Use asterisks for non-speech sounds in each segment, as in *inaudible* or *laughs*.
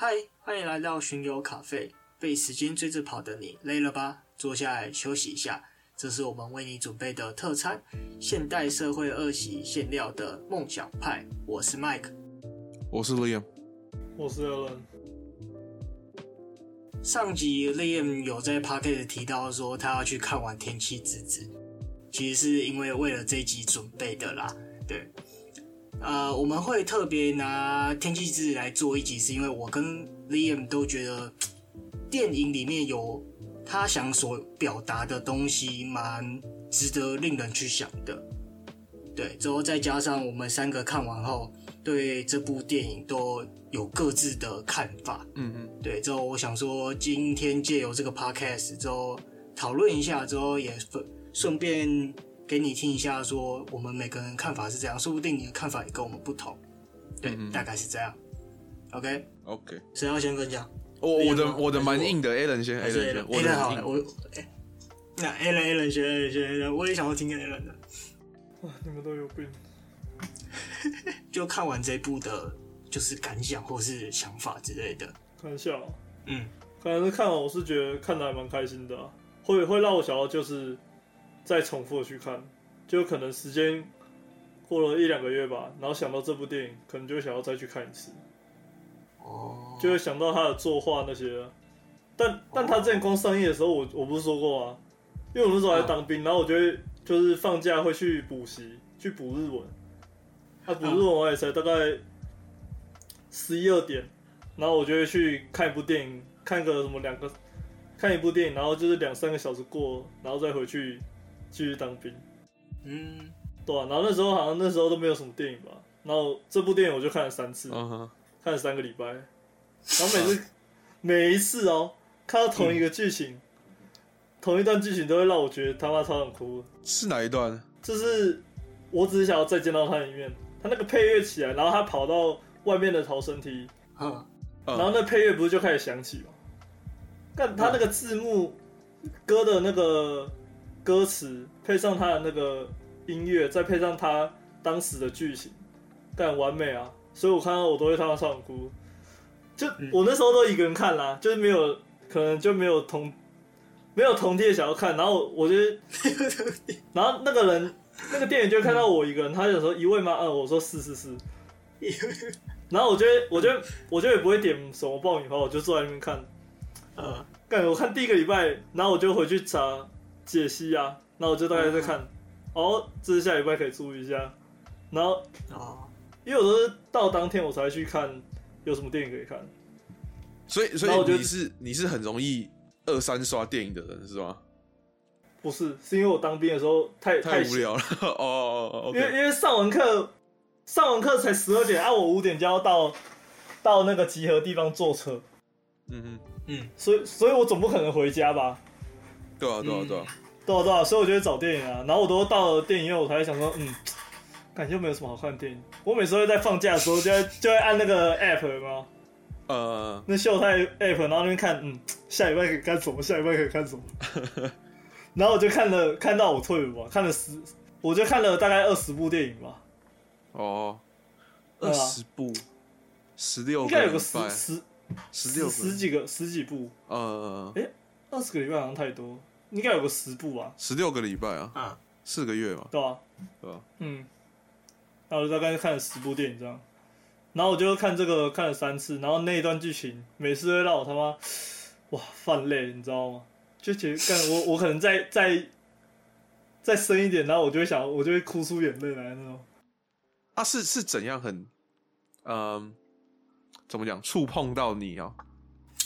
嗨，欢迎来到巡游咖啡。被时间追着跑的你累了吧？坐下来休息一下。这是我们为你准备的特餐——现代社会恶习馅料的梦想派。我是 Mike，我是 Liam，我是 Alan。上集 Liam 有在 Podcast 提到说他要去看完《天气之子》，其实是因为为了这一集准备的啦。对。呃，我们会特别拿《天气之子》来做一集，是因为我跟 Liam 都觉得电影里面有他想所表达的东西，蛮值得令人去想的。对，之后再加上我们三个看完后，对这部电影都有各自的看法。嗯嗯，对，之后我想说，今天借由这个 Podcast 之后讨论一下，之后也顺顺便。给你听一下，说我们每个人看法是这样，说不定你的看法也跟我们不同。对，嗯、大概是这样。OK，OK，谁要先分享？我我的我的蛮硬的，Alan 先，Alan 先，Alan 好了，我哎，那 Alan，Alan 先，Alan 先，我也想要听 Alan 的。哇，你们都有病。*laughs* 就看完这部的，就是感想或是想法之类的。看一下，嗯，可能是看完，我是觉得看的还蛮开心的，会会让我想要就是。再重复的去看，就可能时间过了一两个月吧，然后想到这部电影，可能就会想要再去看一次。哦，就会想到他的作画那些。但但他之前刚上映的时候，我我不是说过啊，因为我那时候还当兵，然后我就会就是放假会去补习，去补日文。他补日文我也才大概十一二点，然后我就会去看一部电影，看个什么两个，看一部电影，然后就是两三个小时过，然后再回去。继续当兵，嗯，对啊，然后那时候好像那时候都没有什么电影吧，然后这部电影我就看了三次，uh huh. 看了三个礼拜，*laughs* 然后每次每一次哦，看到同一个剧情，嗯、同一段剧情都会让我觉得他妈超想哭。是哪一段？就是我只是想要再见到他一面，他那个配乐起来，然后他跑到外面的逃生梯，嗯、uh，huh. 然后那配乐不是就开始响起吗？但他那个字幕歌的那个。歌词配上他的那个音乐，再配上他当时的剧情，但完美啊！所以我看到我都会他妈唱哭。就我那时候都一个人看啦，就是没有可能就没有同没有同梯想要看，然后我就 *laughs* 然后那个人那个店员就看到我一个人，他就说一位吗？嗯，我说是是是。然后我觉得我觉得我觉得也不会点什么爆米花，我就坐在那边看。呃，干我看第一个礼拜，然后我就回去查。解析啊，那我就大概在看，哦，这是下礼拜可以注意一下，然后啊，因为我都是到当天我才去看有什么电影可以看，所以所以你是你是很容易二三刷电影的人是吗？不是，是因为我当兵的时候太太无聊了。*laughs* 哦，因为因为上完课上完课才十二点，啊，我五点就要到到那个集合地方坐车，嗯嗯嗯，所以所以我总不可能回家吧。对啊，对啊，对啊，对啊，对啊，所以我就会找电影啊，然后我都到了电影院，我才会想说，嗯，感觉没有什么好看的电影。我每次会在放假的时候，就会就会按那个 app 吗？呃，那秀泰 app，然后那边看，嗯，下礼拜可以干什么？下礼拜可以看什么？*laughs* 然后我就看了，看到我退伍吧，看了十，我就看了大概二十部电影吧。哦，二十部，十六，应该有个十十十六十几个十几部。呃，哎。二十个礼拜好像太多，应该有个十部吧。十六个礼拜啊，啊，四个月嘛。对啊，对啊，嗯。然后我就大概看了十部电影这样，然后我就看这个看了三次，然后那一段剧情每次都会让我他妈 *sighs* 哇泛泪，你知道吗？就觉得干我我可能再再再深一点，然后我就会想我就会哭出眼泪来那种。啊，是是怎样很嗯、呃，怎么讲触碰到你啊？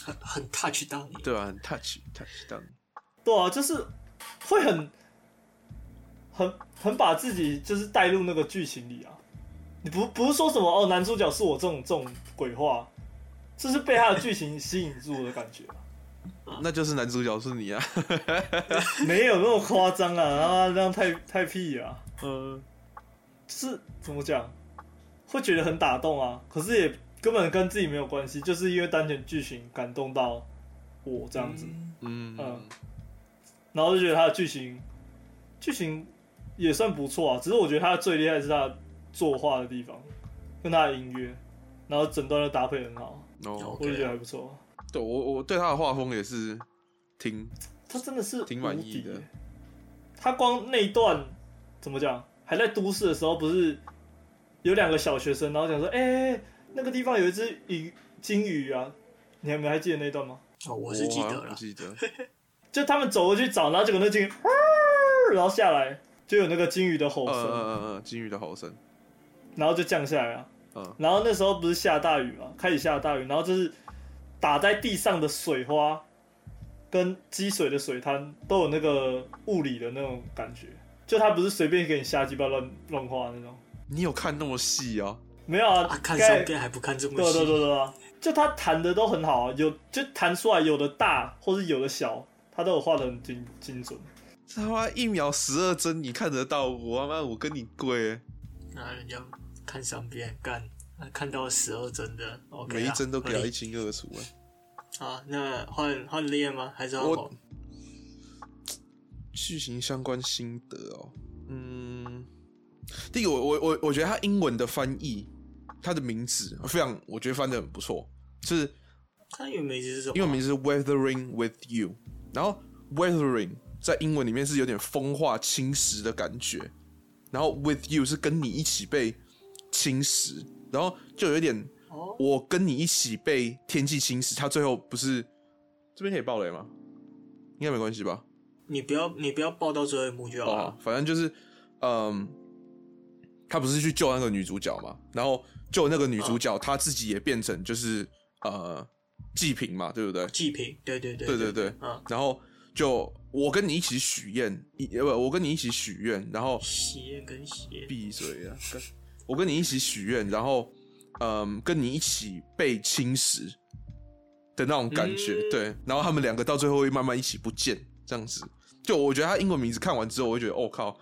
很很 touch 到你，对啊，很 touch touch 到你，对啊，就是会很很很把自己就是带入那个剧情里啊。你不不是说什么哦，男主角是我这种这种鬼话，这是被他的剧情吸引住的感觉。*laughs* 那就是男主角是你啊，*laughs* 没有那么夸张啊，然后这样太太屁啊。嗯，就是怎么讲，会觉得很打动啊，可是也。根本跟自己没有关系，就是因为单纯剧情感动到我这样子，嗯嗯，然后就觉得他的剧情剧情也算不错啊，只是我觉得他最厉害的是他作画的地方跟他的音乐，然后整段的搭配很好，哦，我就觉得还不错。对我我对他的画风也是挺，他真的是挺满意的。他光那一段怎么讲？还在都市的时候，不是有两个小学生，然后讲说：“哎，那个地方有一只鱼金鱼啊！”你还没还记得那段吗？哦，我是记得了，记得。*laughs* 就他们走过去找，然后结果那金鱼，然后下来就有那个金鱼的吼声，嗯嗯嗯，金鱼的吼声，然后就降下来了。嗯，然后那时候不是下大雨嘛，开始下大雨，然后就是打在地上的水花跟积水的水滩都有那个物理的那种感觉，就他不是随便给你瞎鸡巴乱乱画那种。你有看那么细啊？没有啊，啊看上边还不看这么细？对对对对啊，就他弹的都很好啊，有就弹出来有的大或是有的小，他都有画的很精精准。他妈一秒十二帧，你看得到？我他妈我跟你跪。那人家。看上边干，看到十二帧的，OK，每一帧都给他一清二楚啊。好，那换换练吗？还是要剧情相关心得哦？嗯，第一个，我我我我觉得他英文的翻译，他的名字非常，我觉得翻的很不错。是，他英文名字是什么？英文名字是 Weathering with You，然后 Weathering 在英文里面是有点风化侵蚀的感觉，然后 With You 是跟你一起被。侵蚀，然后就有点，我跟你一起被天气侵蚀。他最后不是这边可以爆雷吗？应该没关系吧？你不要，你不要爆到最后一幕就好了。哦，反正就是，嗯，他不是去救那个女主角嘛？然后救那个女主角，他自己也变成就是呃祭品嘛，对不对？祭品，对对对，对对对。然后就我跟你一起许愿，不，我跟你一起许愿，然后许愿跟许愿，闭嘴啊！我跟你一起许愿，然后，嗯，跟你一起被侵蚀的那种感觉，嗯、对。然后他们两个到最后会慢慢一起不见，这样子。就我觉得他英文名字看完之后，我会觉得，哦靠，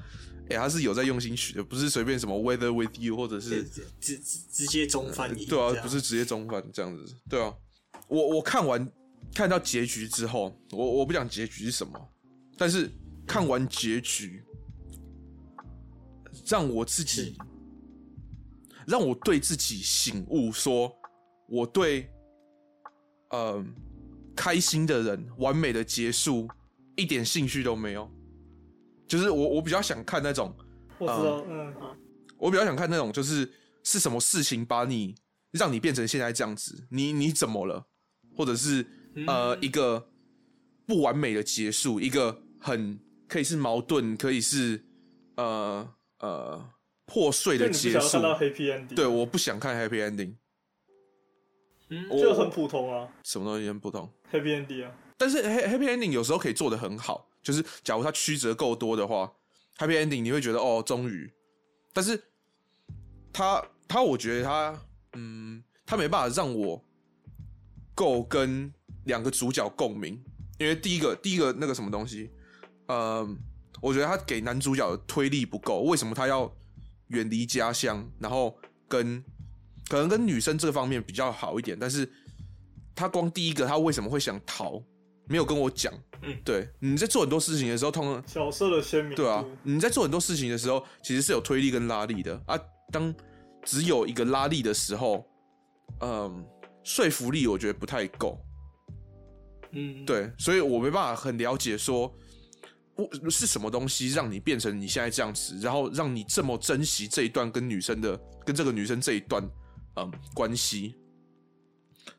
哎，他是有在用心取的，不是随便什么 weather with you，或者是直直直接中翻译、嗯。对啊，不是直接中翻这样子。对啊，我我看完看到结局之后，我我不讲结局是什么，但是看完结局，让我自己。让我对自己醒悟，说我对，嗯、呃，开心的人完美的结束一点兴趣都没有。就是我，我比较想看那种，我知道，嗯，我比较想看那种，就是是什么事情把你让你变成现在这样子？你你怎么了？或者是呃一个不完美的结束，一个很可以是矛盾，可以是呃呃。破碎的结束。对，我不想看 happy ending。嗯，就很普通啊。什么东西很普通？happy ending 啊。但是 happy ending 有时候可以做的很好，就是假如它曲折够多的话，happy ending 你会觉得哦，终于。但是他他，我觉得他，嗯，他没办法让我够跟两个主角共鸣，因为第一个第一个那个什么东西，嗯，我觉得他给男主角的推力不够。为什么他要？远离家乡，然后跟可能跟女生这方面比较好一点，但是他光第一个他为什么会想逃，没有跟我讲。嗯，对，你在做很多事情的时候，通常角色的鲜明，对啊，你在做很多事情的时候，其实是有推力跟拉力的啊。当只有一个拉力的时候，嗯，说服力我觉得不太够。嗯，对，所以我没办法很了解说。我是什么东西让你变成你现在这样子，然后让你这么珍惜这一段跟女生的、跟这个女生这一段嗯关系？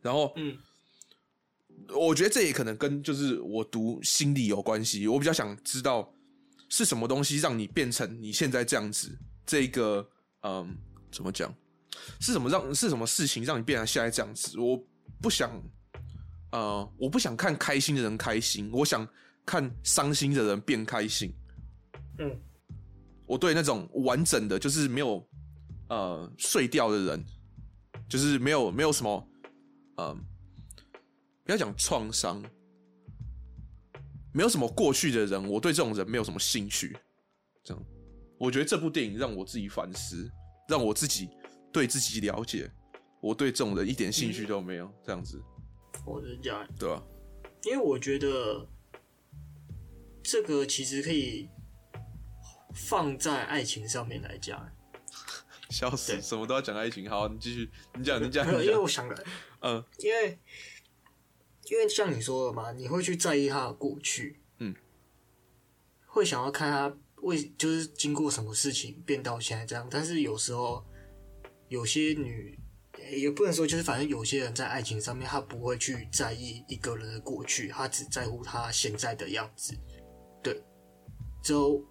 然后嗯，我觉得这也可能跟就是我读心理有关系。我比较想知道是什么东西让你变成你现在这样子。这个嗯，怎么讲？是什么让是什么事情让你变成现在这样子？我不想呃，我不想看开心的人开心，我想。看伤心的人变开心，嗯，我对那种完整的，就是没有呃碎掉的人，就是没有没有什么，呃，不要讲创伤，没有什么过去的人，我对这种人没有什么兴趣。这样，我觉得这部电影让我自己反思，让我自己对自己了解，我对这种人一点兴趣都没有。这样子，我是这样，对吧？因为我觉得。这个其实可以放在爱情上面来讲，*laughs* 笑死，什么都要讲爱情。好，你继续，你讲，你讲。没有，因为我想的，嗯，因为因为像你说的嘛，你会去在意他的过去，嗯，会想要看他为就是经过什么事情变到现在这样。但是有时候有些女也不能说，就是反正有些人在爱情上面，他不会去在意一个人的过去，他只在乎他现在的样子。对，就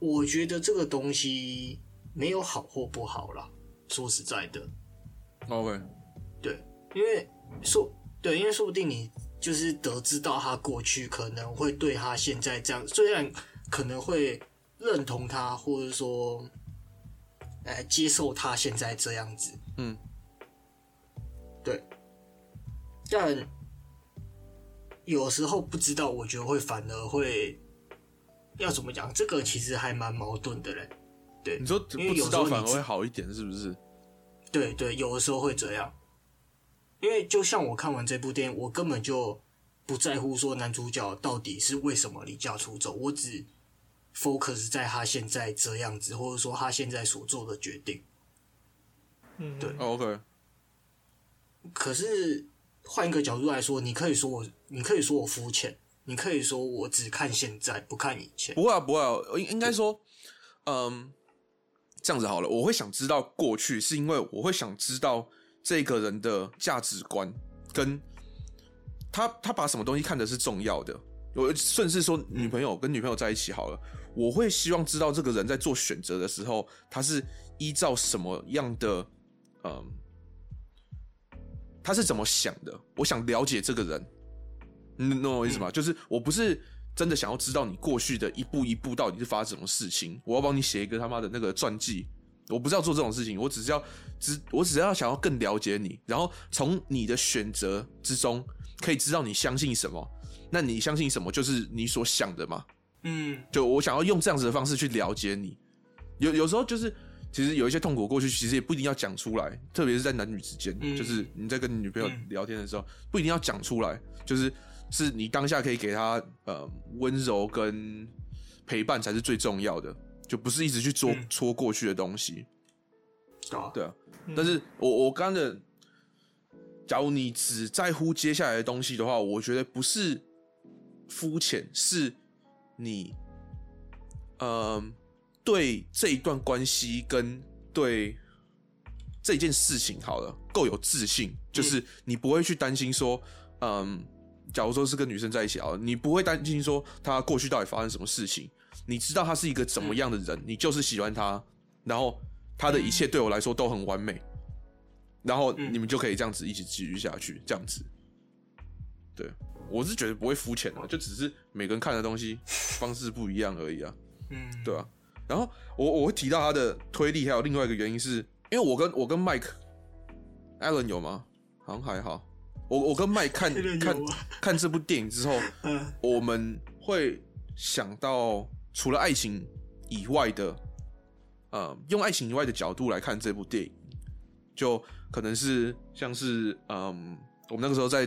我觉得这个东西没有好或不好啦。说实在的，OK，对，因为说对，因为说不定你就是得知到他过去可能会对他现在这样，虽然可能会认同他，或者说，哎，接受他现在这样子，嗯，对，但有时候不知道，我觉得会反而会要怎么讲？这个其实还蛮矛盾的嘞。对，你说不知道反而会好一点，是不是？对对，有的时候会这样。因为就像我看完这部电影，我根本就不在乎说男主角到底是为什么离家出走，我只 focus 在他现在这样子，或者说他现在所做的决定。嗯，对，OK。可是换一个角度来说，你可以说我，你可以说我肤浅，你可以说我只看现在，不看以前。不会啊，不会啊，应应该说，嗯。这样子好了，我会想知道过去，是因为我会想知道这个人的价值观，跟他他把什么东西看的是重要的。我顺势说，女朋友跟女朋友在一起好了，我会希望知道这个人在做选择的时候，他是依照什么样的，嗯，他是怎么想的？我想了解这个人，你懂我意思吗？就是我不是。真的想要知道你过去的一步一步到底是发生什么事情？我要帮你写一个他妈的那个传记。我不是要做这种事情，我只是要只我只是要想要更了解你，然后从你的选择之中可以知道你相信什么。那你相信什么就是你所想的嘛？嗯，就我想要用这样子的方式去了解你。有有时候就是其实有一些痛苦过去，其实也不一定要讲出来，特别是在男女之间，嗯，就是你在跟你女朋友聊天的时候，不一定要讲出来，就是。是你当下可以给她呃温柔跟陪伴才是最重要的，就不是一直去戳戳过去的东西。啊，对啊。但是我我刚刚的，假如你只在乎接下来的东西的话，我觉得不是肤浅，是你呃对这一段关系跟对这件事情好了够有自信，就是你不会去担心说嗯。假如说是跟女生在一起啊，你不会担心说她过去到底发生什么事情，你知道她是一个怎么样的人，你就是喜欢她，然后她的一切对我来说都很完美，然后你们就可以这样子一起继续下去，这样子。对，我是觉得不会肤浅的，就只是每个人看的东西方式不一样而已啊。*laughs* 嗯，对啊。然后我我会提到他的推力，还有另外一个原因是，因为我跟我跟 Mike，Allen 有吗？好像还好。我我跟麦看 *laughs* 看 *laughs* 看这部电影之后，我们会想到除了爱情以外的，呃，用爱情以外的角度来看这部电影，就可能是像是嗯，我们那个时候在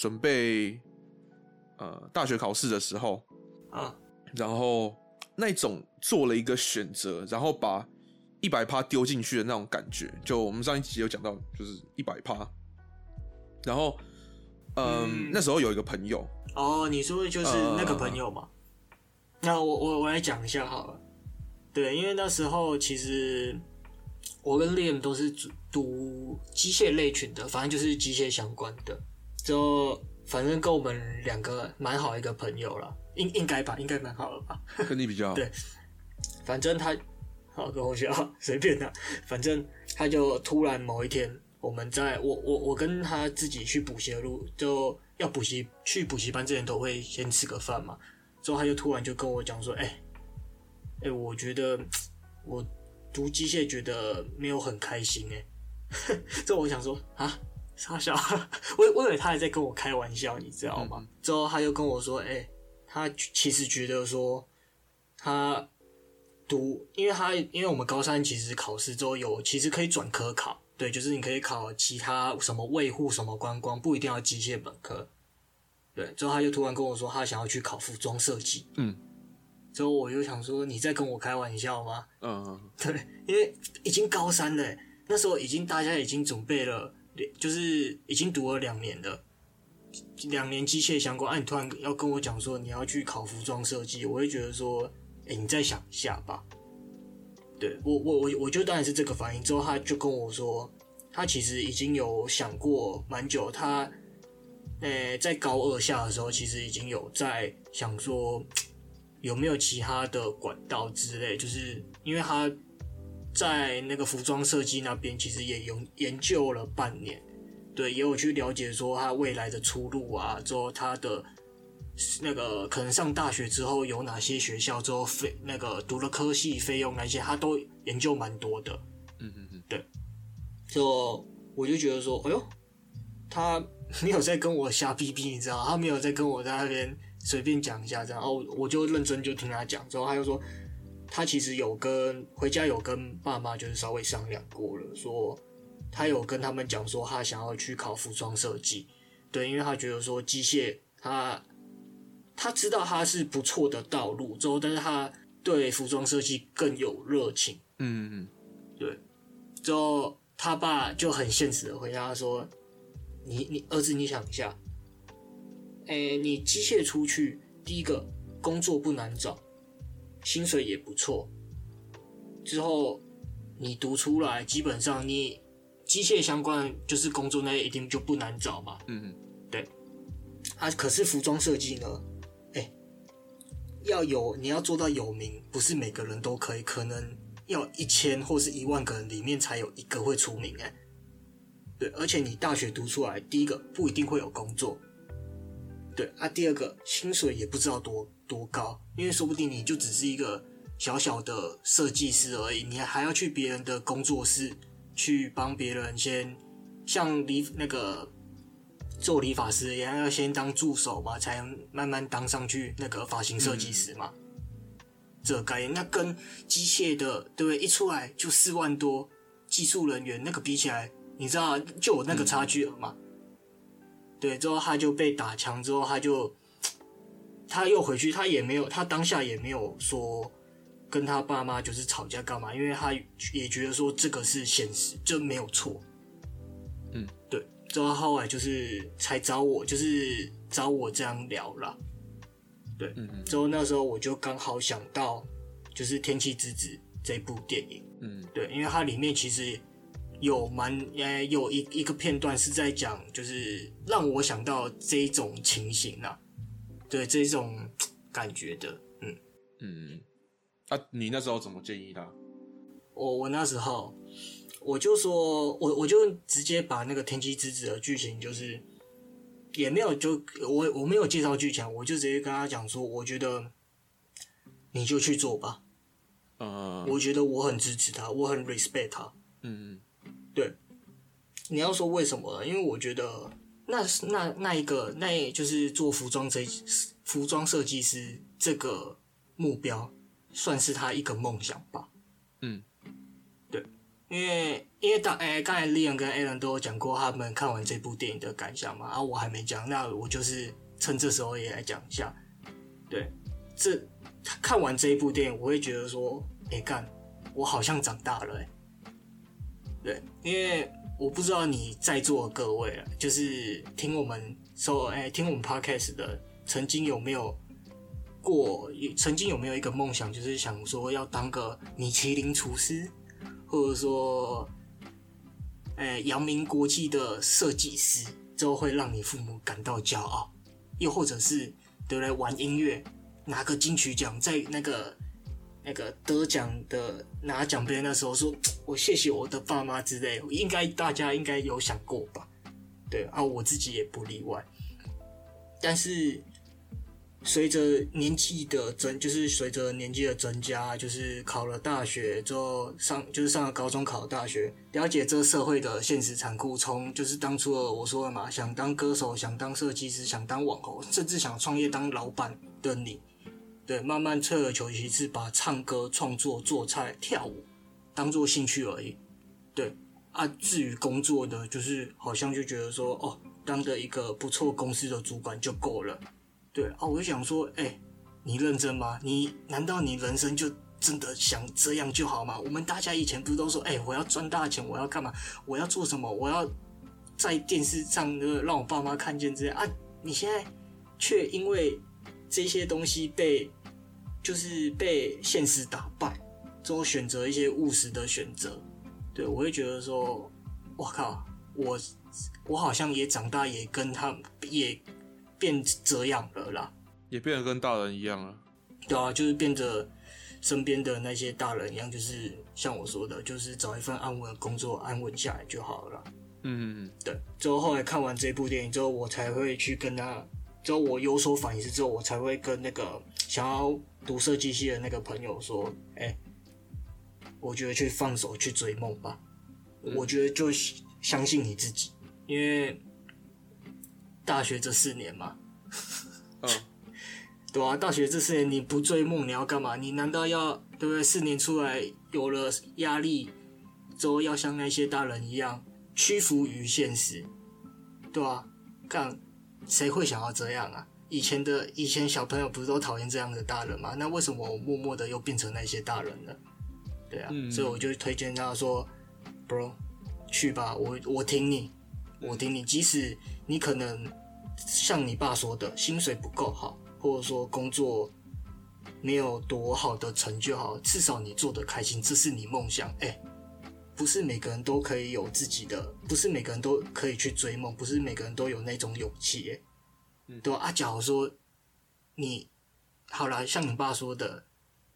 准备呃大学考试的时候啊，然后那种做了一个选择，然后把一百趴丢进去的那种感觉，就我们上一集有讲到，就是一百趴。然后，嗯，嗯，那时候有一个朋友哦，你说的就是那个朋友嘛？呃、那我我我来讲一下好了。对，因为那时候其实我跟 Liam 都是读机械类群的，反正就是机械相关的。就反正跟我们两个蛮好一个朋友了，应应该吧，应该蛮好了吧？跟你比较好。*laughs* 对，反正他好跟我学校随便他，反正他就突然某一天。我们在我我我跟他自己去补习的路，就要补习去补习班之前都会先吃个饭嘛。之后他就突然就跟我讲说：“哎、欸，哎、欸，我觉得我读机械觉得没有很开心哎。” *laughs* 之后我想说啊，傻笑，*laughs* 我我以为他还在跟我开玩笑，你知道吗？嗯、之后他又跟我说：“哎、欸，他其实觉得说他读，因为他因为我们高三其实考试之后有其实可以转科考。”对，就是你可以考其他什么卫护、什么观光，不一定要机械本科。对，之后他就突然跟我说，他想要去考服装设计。嗯，之后我就想说，你在跟我开玩笑吗？嗯嗯。对，因为已经高三了，那时候已经大家已经准备了就是已经读了两年了，两年机械相关，啊，你突然要跟我讲说你要去考服装设计，我会觉得说，哎、你再想一下吧。对我，我我我就当然是这个反应。之后他就跟我说，他其实已经有想过蛮久，他，呃、欸，在高二下的时候，其实已经有在想说，有没有其他的管道之类，就是因为他。在那个服装设计那边，其实也有研究了半年，对，也有去了解说他未来的出路啊，之后他的那个可能上大学之后有哪些学校，之后费那个读了科系费用那些，他都研究蛮多的。嗯嗯嗯，对。就我就觉得说，哎呦，他没有在跟我瞎逼逼，你知道，他没有在跟我在那边随便讲一下这样，然后我就认真就听他讲，之后他就说。他其实有跟回家有跟爸妈就是稍微商量过了，说他有跟他们讲说他想要去考服装设计，对，因为他觉得说机械他他知道他是不错的道路，之后但是他对服装设计更有热情，嗯嗯，对，之后他爸就很现实的回答他说：“你你儿子你想一下，哎、欸，你机械出去第一个工作不难找。”薪水也不错，之后你读出来，基本上你机械相关就是工作那一定就不难找嘛。嗯嗯，对。啊，可是服装设计呢？哎、欸，要有你要做到有名，不是每个人都可以，可能要一千或是一万个人里面才有一个会出名。哎，对，而且你大学读出来，第一个不一定会有工作。对啊，第二个薪水也不知道多多高，因为说不定你就只是一个小小的设计师而已，你还要去别人的工作室去帮别人先像理那个做理发师一样，要先当助手嘛，才能慢慢当上去那个发型设计师嘛。嗯、这个概念，那跟机械的对不对？一出来就四万多，技术人员那个比起来，你知道就有那个差距了嘛？嗯对，之后他就被打枪，之后他就他又回去，他也没有，他当下也没有说跟他爸妈就是吵架干嘛，因为他也觉得说这个是现实，就没有错。嗯，对，之后后来就是才找我，就是找我这样聊了。对，嗯嗯，之后那时候我就刚好想到就是《天气之子》这部电影，嗯，对，因为它里面其实。有蛮呃，有一一个片段是在讲，就是让我想到这种情形啊，对这种感觉的，嗯嗯，啊，你那时候怎么建议他？我我那时候我就说，我我就直接把那个《天气之子》的剧情，就是也没有就我我没有介绍剧情，我就直接跟他讲说，我觉得你就去做吧，嗯，我觉得我很支持他，我很 respect 他，嗯嗯。对，你要说为什么呢？因为我觉得那那那一个那就是做服装设服装设计师这个目标，算是他一个梦想吧。嗯，对，因为因为当哎刚才 Leon 跟 Alan 都有讲过他们看完这部电影的感想嘛，啊我还没讲，那我就是趁这时候也来讲一下。对，这看完这一部电影，我会觉得说，哎干，我好像长大了哎。对，因为我不知道你在座的各位啊，就是听我们说，哎，听我们 podcast 的，曾经有没有过，曾经有没有一个梦想，就是想说要当个米其林厨师，或者说，哎，扬名国际的设计师，之后会让你父母感到骄傲，又或者是对不对，玩音乐，拿个金曲奖，在那个。那个得奖的拿奖杯那时候说，我谢谢我的爸妈之类，应该大家应该有想过吧？对啊，我自己也不例外。但是随着年纪的增，就是随着年纪的增加，就是考了大学之后上，就是上了高中考了大学，了解这社会的现实残酷。从就是当初的我说的嘛，想当歌手，想当设计师，想当网红，甚至想创业当老板的你。对，慢慢退而求其次，把唱歌、创作、做菜、跳舞当做兴趣而已。对啊，至于工作的，就是好像就觉得说，哦，当个一个不错公司的主管就够了。对啊，我就想说，哎、你认真吗？你难道你人生就真的想这样就好吗？我们大家以前不是都说，哎、我要赚大钱，我要干嘛？我要做什么？我要在电视上那个让我爸妈看见这样啊，你现在却因为这些东西被就是被现实打败，之后选择一些务实的选择，对，我会觉得说，我靠，我我好像也长大，也跟他也变这样了啦，也变得跟大人一样了，对啊，就是变得。身边的那些大人一样，就是像我说的，就是找一份安稳的工作，安稳下来就好了。嗯嗯，对。之后后来看完这部电影之后，我才会去跟他，之后我有所反思之后，我才会跟那个想要读设计系的那个朋友说：“哎、欸，我觉得去放手去追梦吧。嗯”我觉得就相信你自己，因为大学这四年嘛。嗯。*laughs* 对啊，大学这四年你不追梦，你要干嘛？你难道要对不对？四年出来有了压力之后，要像那些大人一样屈服于现实，对啊，看谁会想要这样啊？以前的以前小朋友不是都讨厌这样的大人吗？那为什么我默默的又变成那些大人了？对啊，嗯、所以我就推荐他说，Bro，去吧，我我挺你，我挺你，即使你可能像你爸说的，薪水不够好。或者说工作没有多好的成就好，至少你做的开心，这是你梦想。哎、欸，不是每个人都可以有自己的，不是每个人都可以去追梦，不是每个人都有那种勇气。哎，嗯，对吧？啊，假如说你好了，像你爸说的，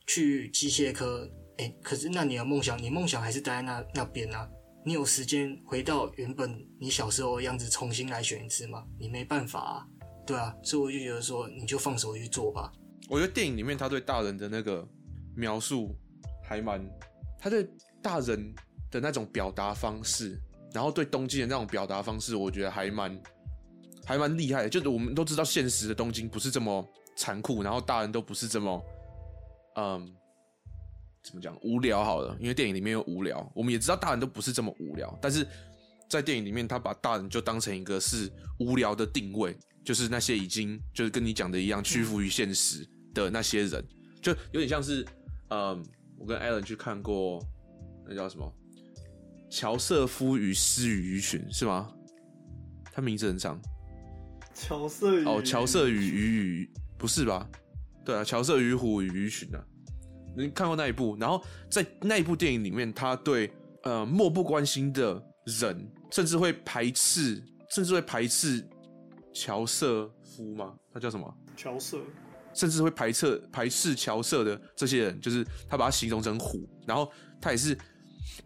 去机械科，哎、欸，可是那你的梦想，你梦想还是待在那那边啊？你有时间回到原本你小时候的样子，重新来选一次吗？你没办法啊。对啊，所以我就觉得说，你就放手去做吧。我觉得电影里面他对大人的那个描述还蛮，他对大人的那种表达方式，然后对东京的那种表达方式，我觉得还蛮还蛮厉害的。就是我们都知道现实的东京不是这么残酷，然后大人都不是这么，嗯，怎么讲无聊好了，因为电影里面有无聊，我们也知道大人都不是这么无聊，但是在电影里面，他把大人就当成一个是无聊的定位。就是那些已经就是跟你讲的一样屈服于现实的那些人，就有点像是，嗯，我跟 Alan 去看过那叫什么《乔瑟夫与狮与鱼群》是吗？他名字很长。乔瑟与哦，乔瑟与鱼与不是吧？对啊，乔瑟与虎与鱼群啊，你看过那一部？然后在那一部电影里面，他对呃漠不关心的人，甚至会排斥，甚至会排斥。乔瑟夫吗？他叫什么？乔瑟，甚至会排斥排斥乔瑟的这些人，就是他把他形容成虎，然后他也是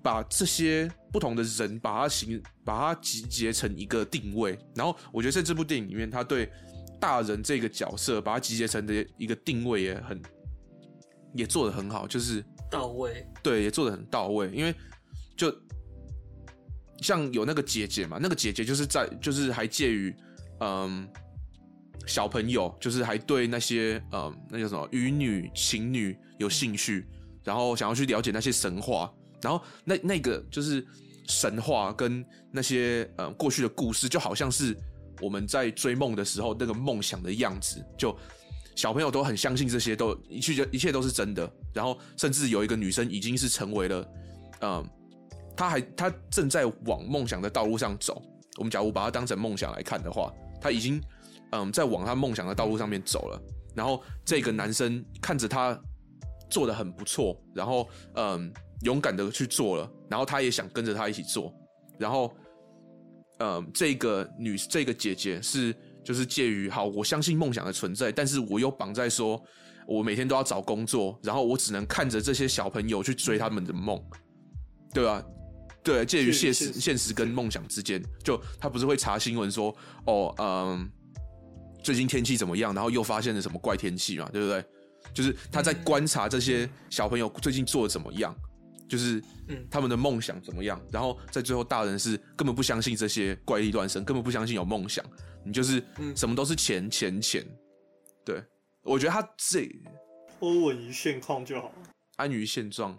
把这些不同的人把它形把它集结成一个定位，然后我觉得在这部电影里面，他对大人这个角色把它集结成的一个定位也很也做的很好，就是到位，对，也做的很到位，因为就像有那个姐姐嘛，那个姐姐就是在就是还介于。嗯，小朋友就是还对那些嗯，那叫什么鱼女、情女有兴趣，然后想要去了解那些神话，然后那那个就是神话跟那些嗯过去的故事，就好像是我们在追梦的时候那个梦想的样子，就小朋友都很相信这些，都一切一切都是真的，然后甚至有一个女生已经是成为了嗯，她还她正在往梦想的道路上走。我们假如把它当成梦想来看的话。她已经，嗯，在往她梦想的道路上面走了。然后这个男生看着她做得很不错，然后嗯，勇敢的去做了。然后他也想跟着他一起做。然后，嗯，这个女这个姐姐是就是介于好，我相信梦想的存在，但是我又绑在说，我每天都要找工作，然后我只能看着这些小朋友去追他们的梦，对吧？对，介于现实、现实跟梦想之间，就他不是会查新闻说，哦，嗯，最近天气怎么样？然后又发现了什么怪天气嘛，对不对？就是他在观察这些小朋友最近做的怎么样，就是他们的梦想怎么样。然后在最后，大人是根本不相信这些怪力乱神，根本不相信有梦想。你就是什么都是钱钱钱。对，我觉得他这脱稳于现况就好，安于现状。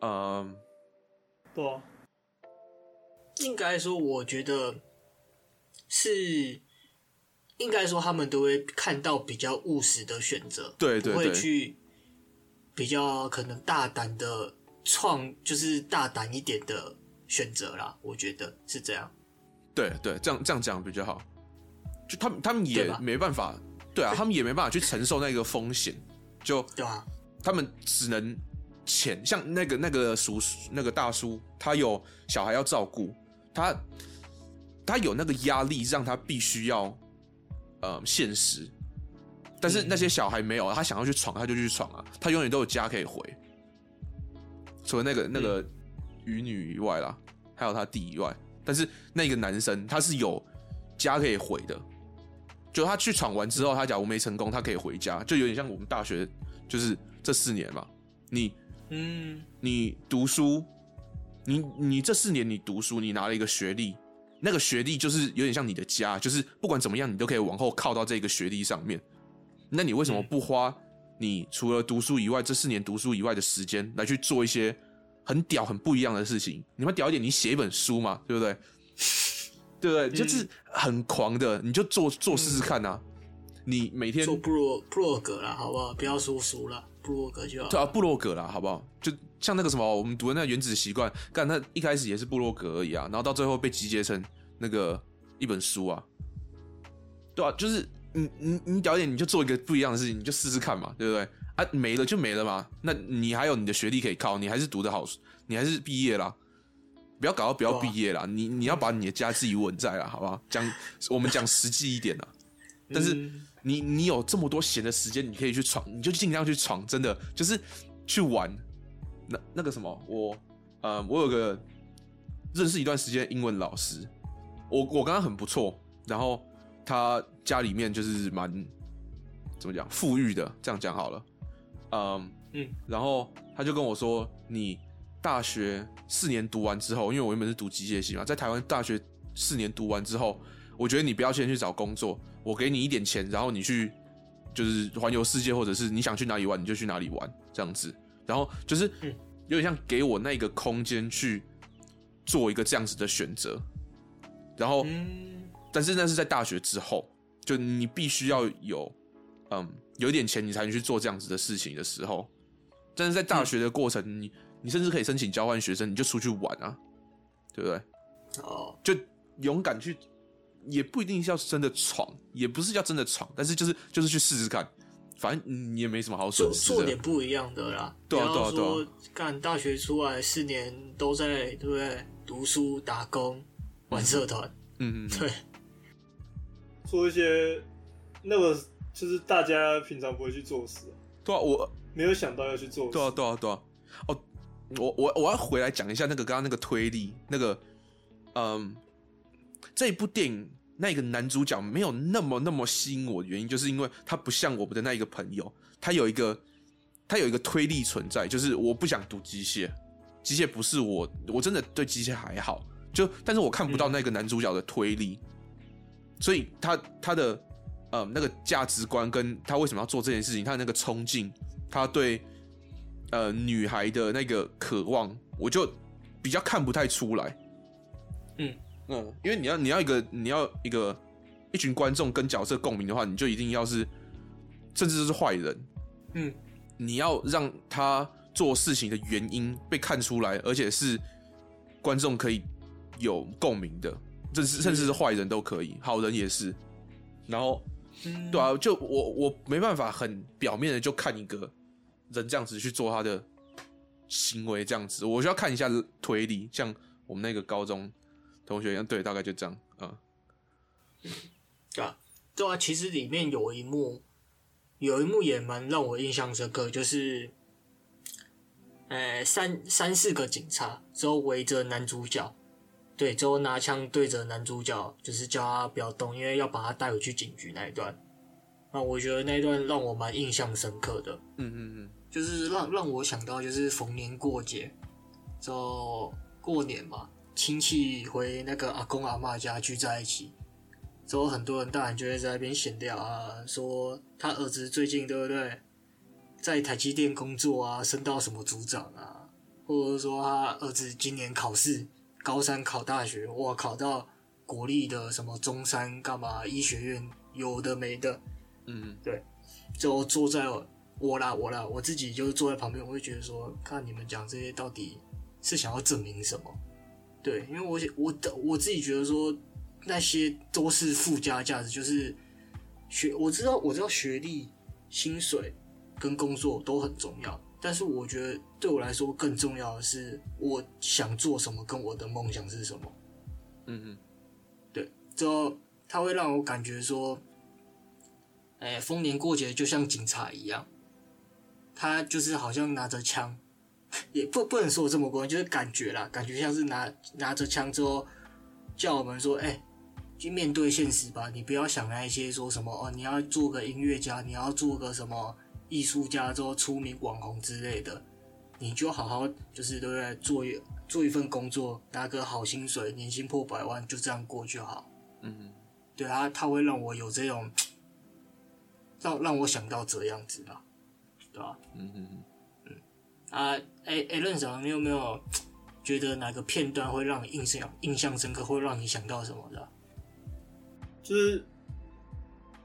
嗯，对啊。应该说，我觉得是应该说，他们都会看到比较务实的选择，对对对，会去比较可能大胆的创，就是大胆一点的选择啦。我觉得是这样。对对，这样这样讲比较好。就他们他们也没办法，对啊，他们也没办法去承受那个风险。就对啊，他们只能潜，像那个那个叔那个大叔，他有小孩要照顾，他他有那个压力，让他必须要呃现实。但是那些小孩没有，他想要去闯，他就去闯啊，他永远都有家可以回。除了那个那个渔女以外啦，还有他弟以外，但是那个男生他是有家可以回的。就他去闯完之后，他假如没成功，他可以回家，就有点像我们大学，就是这四年嘛。你，嗯，你读书，你你这四年你读书，你拿了一个学历，那个学历就是有点像你的家，就是不管怎么样，你都可以往后靠到这个学历上面。那你为什么不花你除了读书以外这四年读书以外的时间来去做一些很屌、很不一样的事情？你们屌一点，你写一本书嘛，对不对？*laughs* 对不对？就是很狂的，你就做做试试看啊！你每天做部落布洛格啦，好不好？不要说书了，部落格就好。对啊，部落格啦，好不好？就像那个什么，我们读的那个《原子习惯》，干他一开始也是部落格而已啊，然后到最后被集结成那个一本书啊。对啊，就是你你你屌一点，你就做一个不一样的事情，你就试试看嘛，对不对？啊，没了就没了嘛。那你还有你的学历可以靠，你还是读得好，你还是毕业啦。不要搞到不要毕业啦，你你要把你的家自己稳在啦，好不好？讲我们讲实际一点啦。*laughs* 但是你你有这么多闲的时间，你可以去闯，你就尽量去闯，真的就是去玩。那那个什么，我呃，我有个认识一段时间英文老师，我我刚刚很不错，然后他家里面就是蛮怎么讲富裕的，这样讲好了，嗯嗯，然后他就跟我说你。大学四年读完之后，因为我原本是读机械系嘛，在台湾大学四年读完之后，我觉得你不要先去找工作，我给你一点钱，然后你去就是环游世界，或者是你想去哪里玩你就去哪里玩这样子，然后就是有点像给我那个空间去做一个这样子的选择，然后，但是那是在大学之后，就你必须要有嗯有一点钱，你才能去做这样子的事情的时候，但是在大学的过程你。你甚至可以申请交换学生，你就出去玩啊，对不对？哦，就勇敢去，也不一定是要真的闯，也不是要真的闯，但是就是就是去试试看，反正你也没什么好损失的。做点不一样的啦，对啊对啊对啊！干大学出来四年都在对不对？读书、打工、玩社团，嗯嗯，对，做一些那个就是大家平常不会去做的事。对啊，我没有想到要去做。对啊对啊对啊，哦。我我我要回来讲一下那个刚刚那个推力那个，嗯，这一部电影那个男主角没有那么那么吸引我的原因，就是因为他不像我们的那一个朋友，他有一个他有一个推力存在，就是我不想读机械，机械不是我，我真的对机械还好，就但是我看不到那个男主角的推力，所以他他的呃那个价值观跟他为什么要做这件事情，他的那个冲劲，他对。呃，女孩的那个渴望，我就比较看不太出来。嗯嗯，因为你要你要一个你要一个一群观众跟角色共鸣的话，你就一定要是，甚至是坏人。嗯，你要让他做事情的原因被看出来，而且是观众可以有共鸣的，甚至甚至是坏人都可以，好人也是。然后，对啊，就我我没办法很表面的就看一个。人这样子去做他的行为，这样子，我需要看一下推理，像我们那个高中同学一样，对，大概就这样，嗯，对啊，对啊，其实里面有一幕，有一幕也蛮让我印象深刻，就是，呃，三三四个警察之后围着男主角，对，之后拿枪对着男主角，就是叫他不要动，因为要把他带回去警局那一段，那我觉得那一段让我蛮印象深刻的，嗯嗯嗯。就是让让我想到，就是逢年过节，就过年嘛，亲戚回那个阿公阿嬷家聚在一起，之后很多人当然就会在那边闲聊啊，说他儿子最近对不对，在台积电工作啊，升到什么组长啊，或者说他儿子今年考试高三考大学，哇，考到国立的什么中山干嘛医学院，有的没的，嗯，对，就坐在。我啦，我啦，我自己就是坐在旁边，我会觉得说，看你们讲这些到底是想要证明什么？对，因为我我的我自己觉得说，那些都是附加价值，就是学我知道我知道学历、薪水跟工作都很重要，但是我觉得对我来说更重要的是我想做什么，跟我的梦想是什么。嗯嗯，对，之后他会让我感觉说，哎，逢年过节就像警察一样，他就是好像拿着枪，也不不能说我这么过分，就是感觉啦，感觉像是拿拿着枪之后叫我们说，哎。去面对现实吧，你不要想那一些说什么哦，你要做个音乐家，你要做个什么艺术家之后出名网红之类的，你就好好就是对不对？做一做一份工作，拿个好薪水，年薪破百万，就这样过就好。嗯，对啊，他会让我有这种，*tsk* 让让我想到这样子吧，对吧、啊？嗯哼哼，嗯啊，哎哎，任总，你有没有 *tsk* 觉得哪个片段会让你印象印象深刻，会让你想到什么的？就是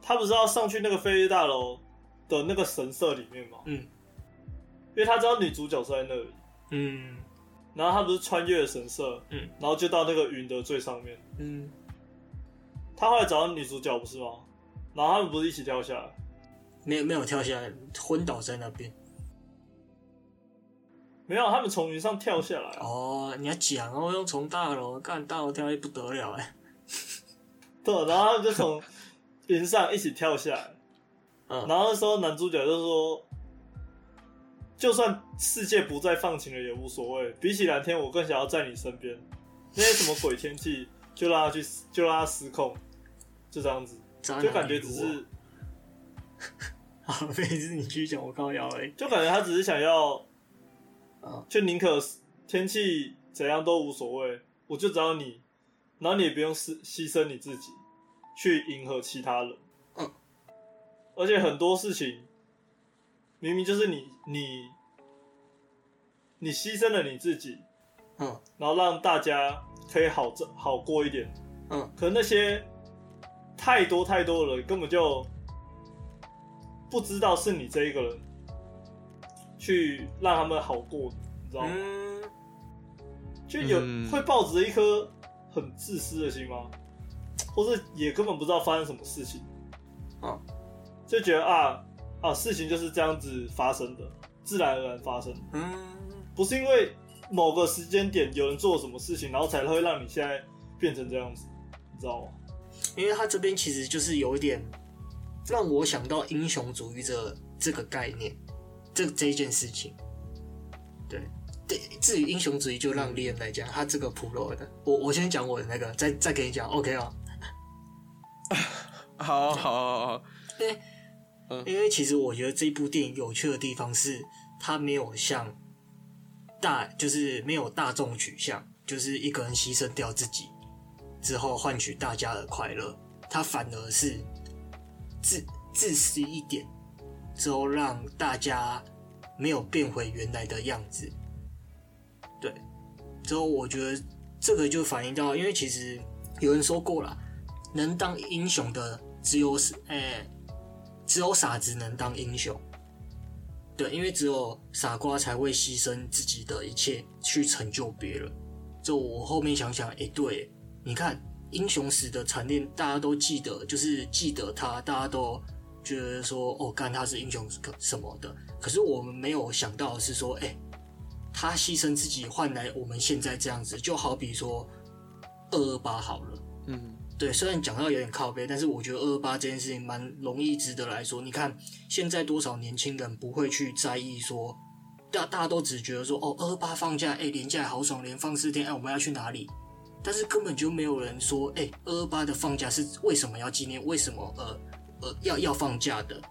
他不是要上去那个飞跃大楼的那个神社里面嘛？嗯，因为他知道女主角是在那里。嗯，然后他不是穿越了神社，嗯，然后就到那个云的最上面。嗯，他后来找到女主角不是吗？然后他们不是一起跳下来？没有没有跳下来，昏倒在那边。没有，他们从云上跳下来。哦，你要讲哦，用从大楼干大楼跳也不得了哎。对，然后他们就从云上一起跳下来，嗯，然后那时候男主角就说，就算世界不再放晴了也无所谓，比起蓝天，我更想要在你身边。那些什么鬼天气，就让他去，*laughs* 就让他失控，就这样子，就感觉只是，*laughs* 好，没事，你继续讲，我靠腰哎，就感觉他只是想要，就宁可天气怎样都无所谓，我就只要你。然后你也不用牺牺牲你自己，去迎合其他人。嗯。而且很多事情，明明就是你你你牺牲了你自己，嗯，然后让大家可以好这好过一点，嗯。可那些太多太多的人根本就不知道是你这一个人去让他们好过，你知道吗？嗯。就有会抱着一颗。很自私的心吗？或是也根本不知道发生什么事情，啊，就觉得啊啊，事情就是这样子发生的，自然而然发生。嗯，不是因为某个时间点有人做了什么事情，然后才会让你现在变成这样子，你知道吗？因为他这边其实就是有一点让我想到英雄主义这这个概念，这这件事情，对。对，至于英雄主义，就让猎人来讲。他这个普罗的，我我先讲我的那个，再再给你讲，OK 啊？*laughs* 好，好，好，好。*laughs* 因因为其实我觉得这部电影有趣的地方是，它没有像大，就是没有大众取向，就是一个人牺牲掉自己之后换取大家的快乐，它反而是自自私一点，之后让大家没有变回原来的样子。对，之后我觉得这个就反映到，因为其实有人说过了，能当英雄的只有是，哎，只有傻子能当英雄。对，因为只有傻瓜才会牺牲自己的一切去成就别人。就我后面想想，哎，对，你看英雄时的惨烈，大家都记得，就是记得他，大家都觉得说，哦，干他是英雄什么的。可是我们没有想到的是说，哎。他牺牲自己换来我们现在这样子，就好比说二二八好了，嗯，对，虽然讲到有点靠背，但是我觉得二二八这件事情蛮容易值得来说。你看现在多少年轻人不会去在意说，大大家都只觉得说，哦，二二八放假，哎、欸，连假好爽，连放四天，哎，我们要去哪里？但是根本就没有人说，哎、欸，二二八的放假是为什么要纪念？为什么呃呃要要放假的？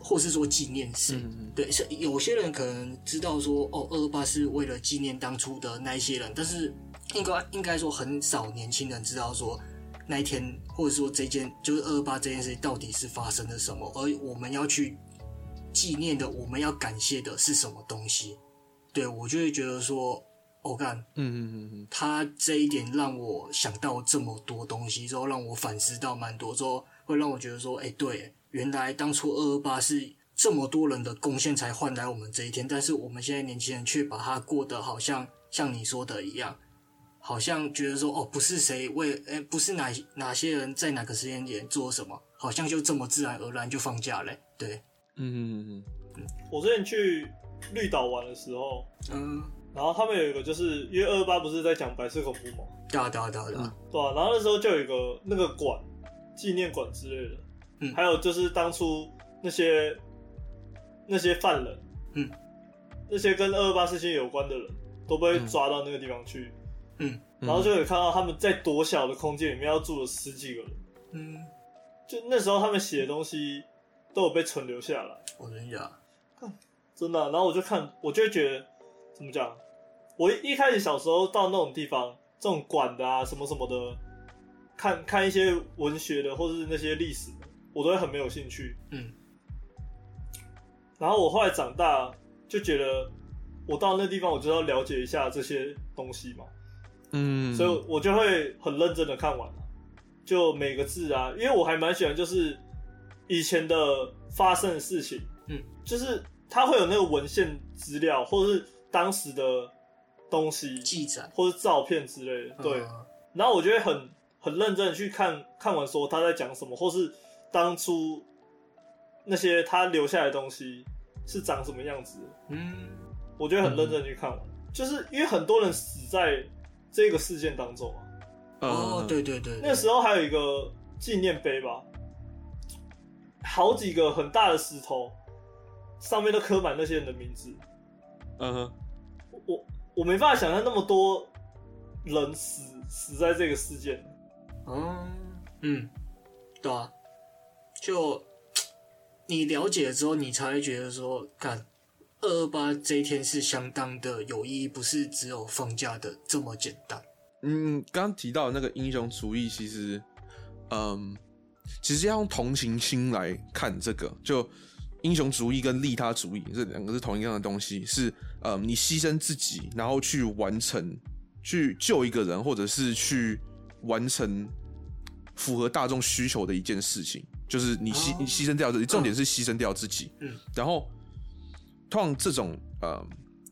或是说纪念谁，嗯嗯对，是有些人可能知道说，哦，二二八是为了纪念当初的那一些人，但是应该应该说很少年轻人知道说那一天，或者说这件就是二二八这件事到底是发生了什么，而我们要去纪念的，我们要感谢的是什么东西？对，我就会觉得说，我、哦、干，嗯嗯嗯嗯，他这一点让我想到这么多东西之后，让我反思到蛮多之后，会让我觉得说，哎、欸，对。原来当初二二八是这么多人的贡献才换来我们这一天，但是我们现在年轻人却把它过得好像像你说的一样，好像觉得说哦，不是谁为诶、欸，不是哪哪些人在哪个时间点做什么，好像就这么自然而然就放假嘞。对，嗯嗯嗯嗯。我之前去绿岛玩的时候，嗯，然后他们有一个就是因为二二八不是在讲白色恐怖吗？对啊对啊对啊对啊，对啊。然后那时候就有一个那个馆，纪念馆之类的，嗯，还有就是当初那些那些犯人，嗯，那些跟二二八事件有关的人都被抓到那个地方去。嗯，然后就可以看到他们在多小的空间里面要住了十几个人。嗯，就那时候他们写的东西都有被存留下来。我跟你讲，真的。然后我就看，我就会觉得怎么讲？我一开始小时候到那种地方，这种馆的啊，什么什么的，看看一些文学的或者是那些历史的，我都会很没有兴趣。嗯。然后我后来长大，就觉得我到那地方，我就要了解一下这些东西嘛。嗯，所以我就会很认真的看完，就每个字啊，因为我还蛮喜欢，就是以前的发生的事情，嗯，就是它会有那个文献资料，或者是当时的东西记载，或是照片之类的，对。然后我就会很很认真的去看看完，说他在讲什么，或是当初那些他留下来的东西是长什么样子，嗯，我就会很认真去看完，就是因为很多人死在。这个事件当中啊，哦，对对对，那时候还有一个纪念碑吧，好几个很大的石头，上面都刻满那些人的名字。嗯哼，我我没办法想象那么多人死死在这个事件。嗯嗯，对啊，就你了解了之后，你才会觉得说，看。二二八这一天是相当的有意义，不是只有放假的这么简单。嗯，刚刚提到的那个英雄主义，其实，嗯，其实要用同情心来看这个，就英雄主义跟利他主义这两个是同一样的东西，是，嗯，你牺牲自己，然后去完成，去救一个人，或者是去完成符合大众需求的一件事情，就是你牺你牺牲掉自己，重点是牺牲掉自己，嗯，然后。通常这种呃，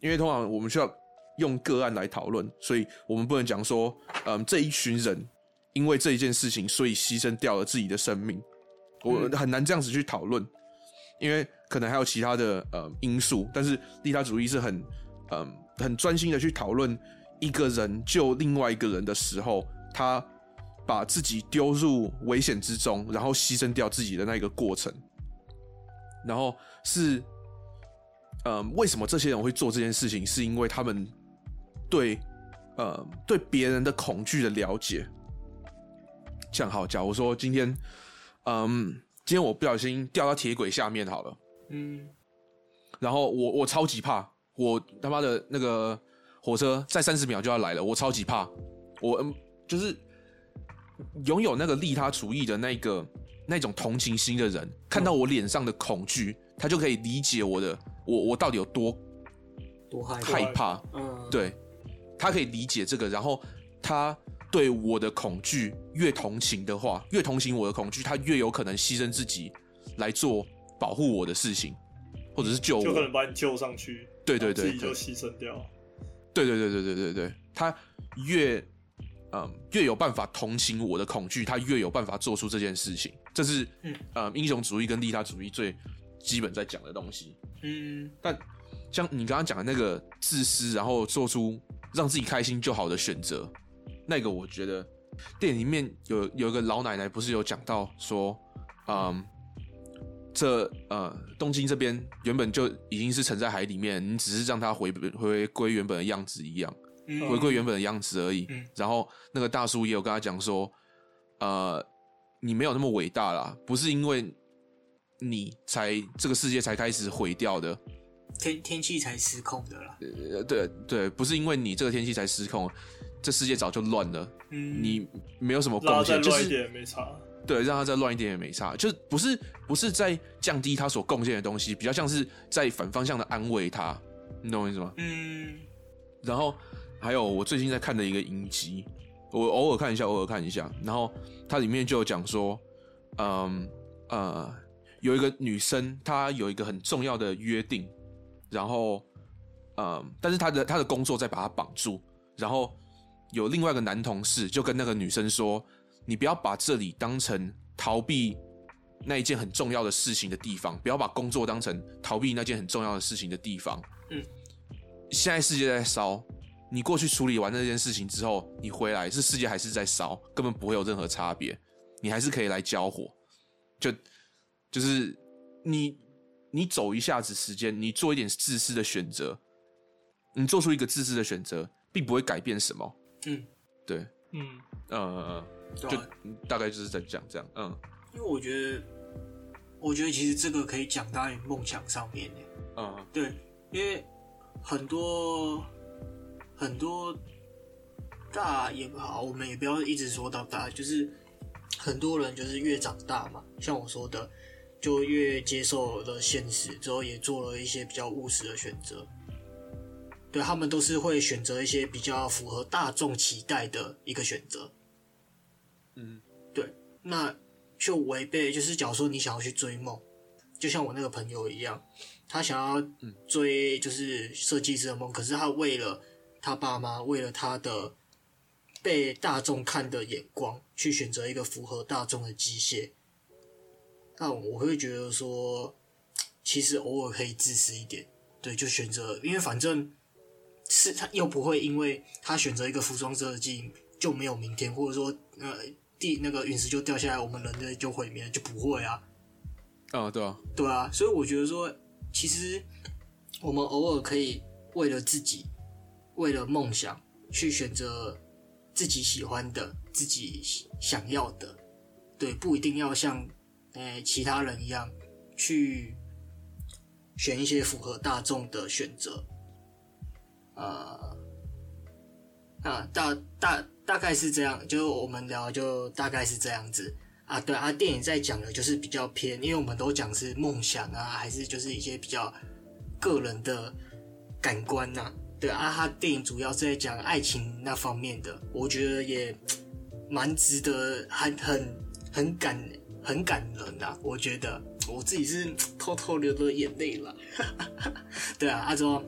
因为通常我们需要用个案来讨论，所以我们不能讲说，嗯、呃，这一群人因为这一件事情，所以牺牲掉了自己的生命，我很难这样子去讨论，因为可能还有其他的呃因素。但是利他主义是很嗯、呃、很专心的去讨论一个人救另外一个人的时候，他把自己丢入危险之中，然后牺牲掉自己的那个过程，然后是。嗯，为什么这些人会做这件事情？是因为他们对呃对别人的恐惧的了解。像好，假如说今天，嗯，今天我不小心掉到铁轨下面好了，嗯，然后我我超级怕，我他妈的那个火车在三十秒就要来了，我超级怕，我嗯就是拥有那个利他主义的那个那种同情心的人，看到我脸上的恐惧，他就可以理解我的。我我到底有多多害害怕？嗯，对，他可以理解这个，然后他对我的恐惧越同情的话，越同情我的恐惧，他越有可能牺牲自己来做保护我的事情，或者是救我，就可能把你救上去。对对对，自己就牺牲掉。对对对对对对对，他越嗯越有办法同情我的恐惧，他越有办法做出这件事情。这是嗯，呃英雄主义跟利他主义最基本在讲的东西。嗯，但像你刚刚讲的那个自私，然后做出让自己开心就好的选择，那个我觉得电影里面有有一个老奶奶不是有讲到说，嗯，这呃东京这边原本就已经是沉在海里面，你只是让它回回归原本的样子一样，回归原本的样子而已。然后那个大叔也有跟他讲说，呃，你没有那么伟大啦，不是因为。你才这个世界才开始毁掉的，天天气才失控的啦。呃，对对，不是因为你这个天气才失控，这世界早就乱了。嗯，你没有什么贡献，就是也没差。对，让他再乱一点也没差，就是不是不是在降低他所贡献的东西，比较像是在反方向的安慰他，你懂我意思吗？嗯。然后还有我最近在看的一个影集，我偶尔看一下，偶尔看一下，然后它里面就有讲说，嗯呃。有一个女生，她有一个很重要的约定，然后，嗯，但是她的她的工作在把她绑住，然后有另外一个男同事就跟那个女生说：“你不要把这里当成逃避那一件很重要的事情的地方，不要把工作当成逃避那件很重要的事情的地方。”嗯，现在世界在烧，你过去处理完那件事情之后，你回来，这世界还是在烧，根本不会有任何差别，你还是可以来交火。就就是你你走一下子时间，你做一点自私的选择，你做出一个自私的选择，并不会改变什么。嗯，对，嗯，呃，就大概就是在讲这样，嗯，因为我觉得，我觉得其实这个可以讲到你梦想上面，嗯，对，因为很多很多大也不好，我们也不要一直说到大，就是很多人就是越长大嘛，像我说的，就越接受了现实，之后也做了一些比较务实的选择。对，他们都是会选择一些比较符合大众期待的一个选择。嗯，对，那就违背，就是假如说你想要去追梦，就像我那个朋友一样，他想要追就是设计师的梦，可是他为了他爸妈，为了他的被大众看的眼光，去选择一个符合大众的机械。那我会觉得说，其实偶尔可以自私一点，对，就选择，因为反正。是他又不会因为他选择一个服装设计就没有明天，或者说呃地那个陨石就掉下来，我们人类就毁灭，就不会啊。哦，对啊，对啊，所以我觉得说，其实我们偶尔可以为了自己，为了梦想去选择自己喜欢的、自己想要的，对，不一定要像呃其他人一样去选一些符合大众的选择。呃，啊，大大大概是这样，就我们聊就大概是这样子啊。对啊，电影在讲的就是比较偏，因为我们都讲是梦想啊，还是就是一些比较个人的感官呐、啊。对啊，他电影主要是在讲爱情那方面的，我觉得也蛮值得，很很很感很感人的、啊。我觉得我自己是 *tsk* 偷偷流了眼泪了。*laughs* 对啊，阿周。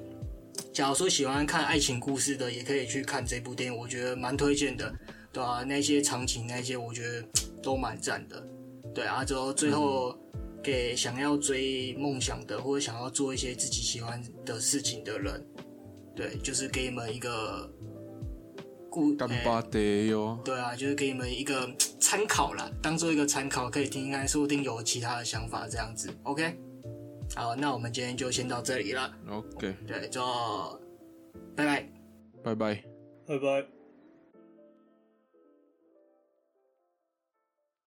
假如说喜欢看爱情故事的，也可以去看这部电影，我觉得蛮推荐的，对啊，那些场景那些，我觉得都蛮赞的，对啊。之后最后给想要追梦想的，或者想要做一些自己喜欢的事情的人，对，就是给你们一个故，干巴爹哟。对啊，就是给你们一个参考啦，当做一个参考，可以听听看，说不定有其他的想法这样子，OK。好，那我们今天就先到这里了。OK，对，就拜拜，拜拜，拜拜。